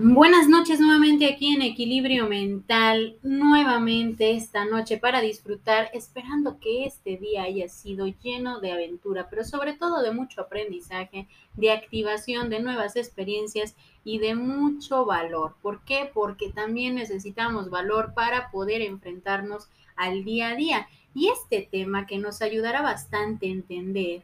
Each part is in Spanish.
Buenas noches nuevamente aquí en Equilibrio Mental, nuevamente esta noche para disfrutar, esperando que este día haya sido lleno de aventura, pero sobre todo de mucho aprendizaje, de activación de nuevas experiencias y de mucho valor. ¿Por qué? Porque también necesitamos valor para poder enfrentarnos al día a día. Y este tema que nos ayudará bastante a entender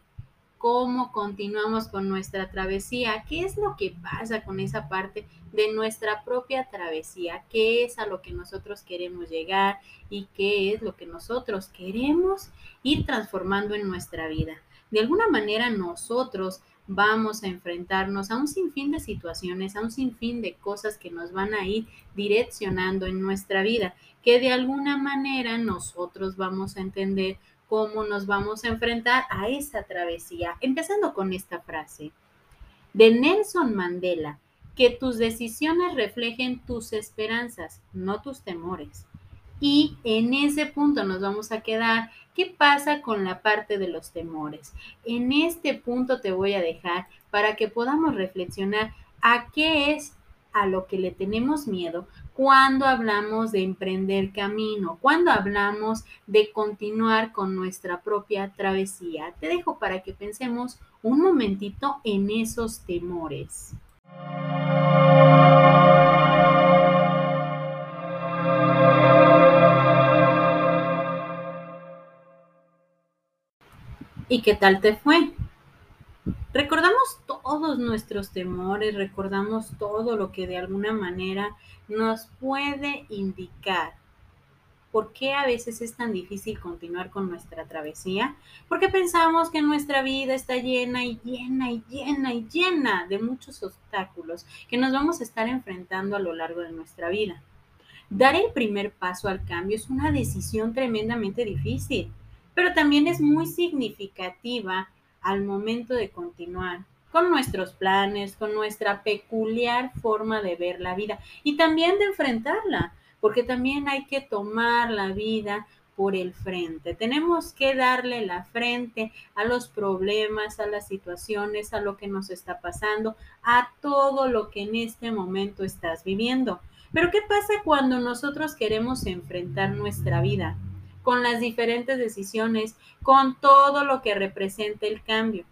cómo continuamos con nuestra travesía, qué es lo que pasa con esa parte de nuestra propia travesía, qué es a lo que nosotros queremos llegar y qué es lo que nosotros queremos ir transformando en nuestra vida. De alguna manera nosotros vamos a enfrentarnos a un sinfín de situaciones, a un sinfín de cosas que nos van a ir direccionando en nuestra vida, que de alguna manera nosotros vamos a entender cómo nos vamos a enfrentar a esa travesía. Empezando con esta frase de Nelson Mandela, que tus decisiones reflejen tus esperanzas, no tus temores. Y en ese punto nos vamos a quedar. ¿Qué pasa con la parte de los temores? En este punto te voy a dejar para que podamos reflexionar a qué es a lo que le tenemos miedo cuando hablamos de emprender camino, cuando hablamos de continuar con nuestra propia travesía. Te dejo para que pensemos un momentito en esos temores. ¿Y qué tal te fue? Recordamos todos nuestros temores, recordamos todo lo que de alguna manera nos puede indicar por qué a veces es tan difícil continuar con nuestra travesía, porque pensamos que nuestra vida está llena y llena y llena y llena de muchos obstáculos que nos vamos a estar enfrentando a lo largo de nuestra vida. Dar el primer paso al cambio es una decisión tremendamente difícil, pero también es muy significativa al momento de continuar con nuestros planes, con nuestra peculiar forma de ver la vida y también de enfrentarla, porque también hay que tomar la vida por el frente. Tenemos que darle la frente a los problemas, a las situaciones, a lo que nos está pasando, a todo lo que en este momento estás viviendo. Pero ¿qué pasa cuando nosotros queremos enfrentar nuestra vida? Con las diferentes decisiones, con todo lo que representa el cambio.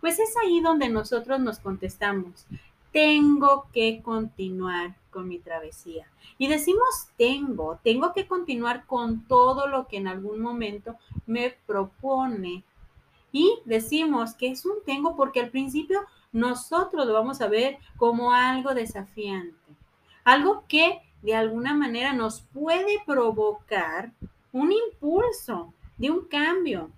Pues es ahí donde nosotros nos contestamos, tengo que continuar con mi travesía. Y decimos tengo, tengo que continuar con todo lo que en algún momento me propone. Y decimos que es un tengo porque al principio nosotros lo vamos a ver como algo desafiante, algo que de alguna manera nos puede provocar un impulso de un cambio.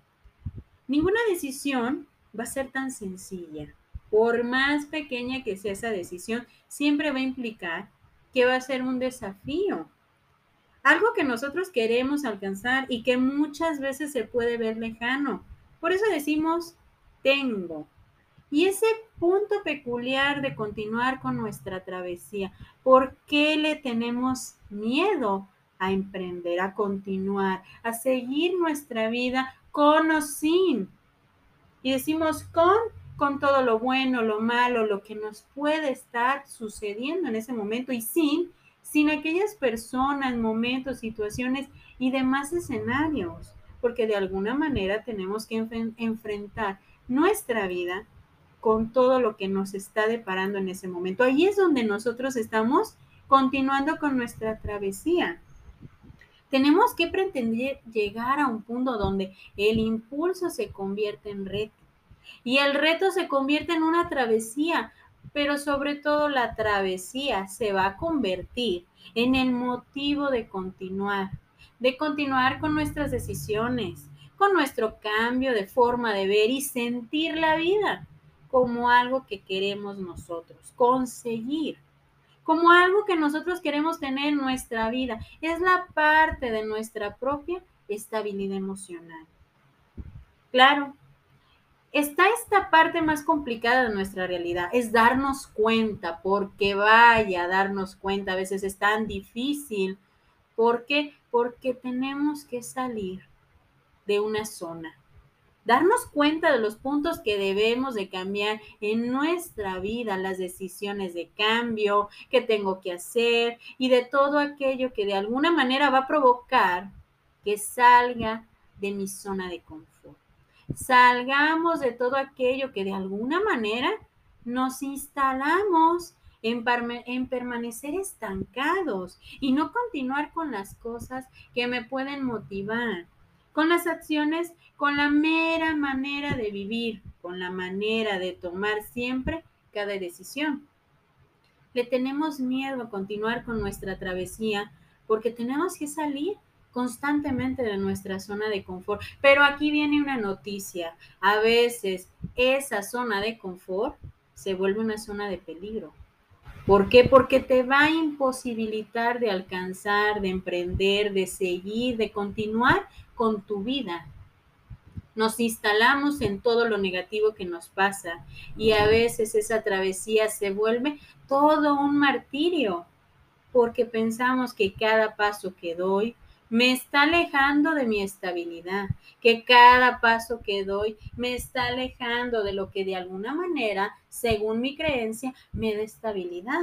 Ninguna decisión va a ser tan sencilla. Por más pequeña que sea esa decisión, siempre va a implicar que va a ser un desafío. Algo que nosotros queremos alcanzar y que muchas veces se puede ver lejano. Por eso decimos, tengo. Y ese punto peculiar de continuar con nuestra travesía, ¿por qué le tenemos miedo a emprender, a continuar, a seguir nuestra vida con o sin. Y decimos con, con todo lo bueno, lo malo, lo que nos puede estar sucediendo en ese momento y sin, sin aquellas personas, momentos, situaciones y demás escenarios, porque de alguna manera tenemos que enfrentar nuestra vida con todo lo que nos está deparando en ese momento. Ahí es donde nosotros estamos continuando con nuestra travesía. Tenemos que pretender llegar a un punto donde el impulso se convierte en reto. Y el reto se convierte en una travesía, pero sobre todo la travesía se va a convertir en el motivo de continuar, de continuar con nuestras decisiones, con nuestro cambio de forma de ver y sentir la vida como algo que queremos nosotros, conseguir como algo que nosotros queremos tener en nuestra vida. Es la parte de nuestra propia estabilidad emocional. Claro, está esta parte más complicada de nuestra realidad, es darnos cuenta, porque vaya, darnos cuenta a veces es tan difícil. ¿Por qué? Porque tenemos que salir de una zona, darnos cuenta de los puntos que debemos de cambiar en nuestra vida, las decisiones de cambio que tengo que hacer y de todo aquello que de alguna manera va a provocar que salga de mi zona de confort. Salgamos de todo aquello que de alguna manera nos instalamos en, en, permanecer estancados y no continuar con las cosas que me pueden motivar, con las acciones, con la mera manera de vivir, con la manera de tomar siempre cada decisión. Le tenemos miedo a continuar con nuestra travesía porque tenemos que salir constantemente de nuestra zona de confort. Pero aquí viene una noticia. A veces esa zona de confort se vuelve una zona de peligro. ¿Por qué? Porque te va a imposibilitar de alcanzar, de emprender, de seguir, de continuar con tu vida. Nos instalamos en todo lo negativo que nos pasa y a veces esa travesía se vuelve todo un martirio porque pensamos que cada paso que doy me está alejando de mi estabilidad, que cada paso que doy me está alejando de lo que de alguna manera, según mi creencia, me da estabilidad.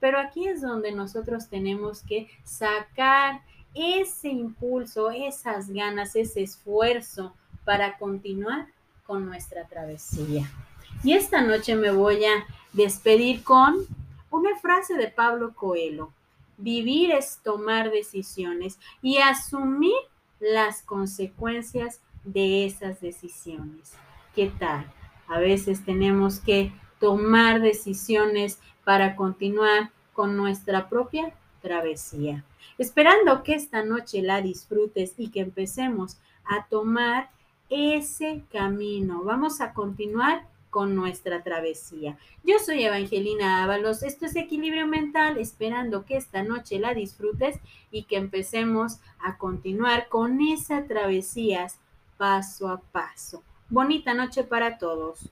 Pero aquí es donde nosotros tenemos que sacar ese impulso, esas ganas, ese esfuerzo para continuar con nuestra travesía. Y esta noche me voy a despedir con una frase de Pablo Coelho. Vivir es tomar decisiones y asumir las consecuencias de esas decisiones. ¿Qué tal? A veces tenemos que tomar decisiones para continuar con nuestra propia travesía. Esperando que esta noche la disfrutes y que empecemos a tomar ese camino. Vamos a continuar con nuestra travesía. Yo soy Evangelina Ábalos, esto es Equilibrio Mental, esperando que esta noche la disfrutes y que empecemos a continuar con esas travesías paso a paso. Bonita noche para todos.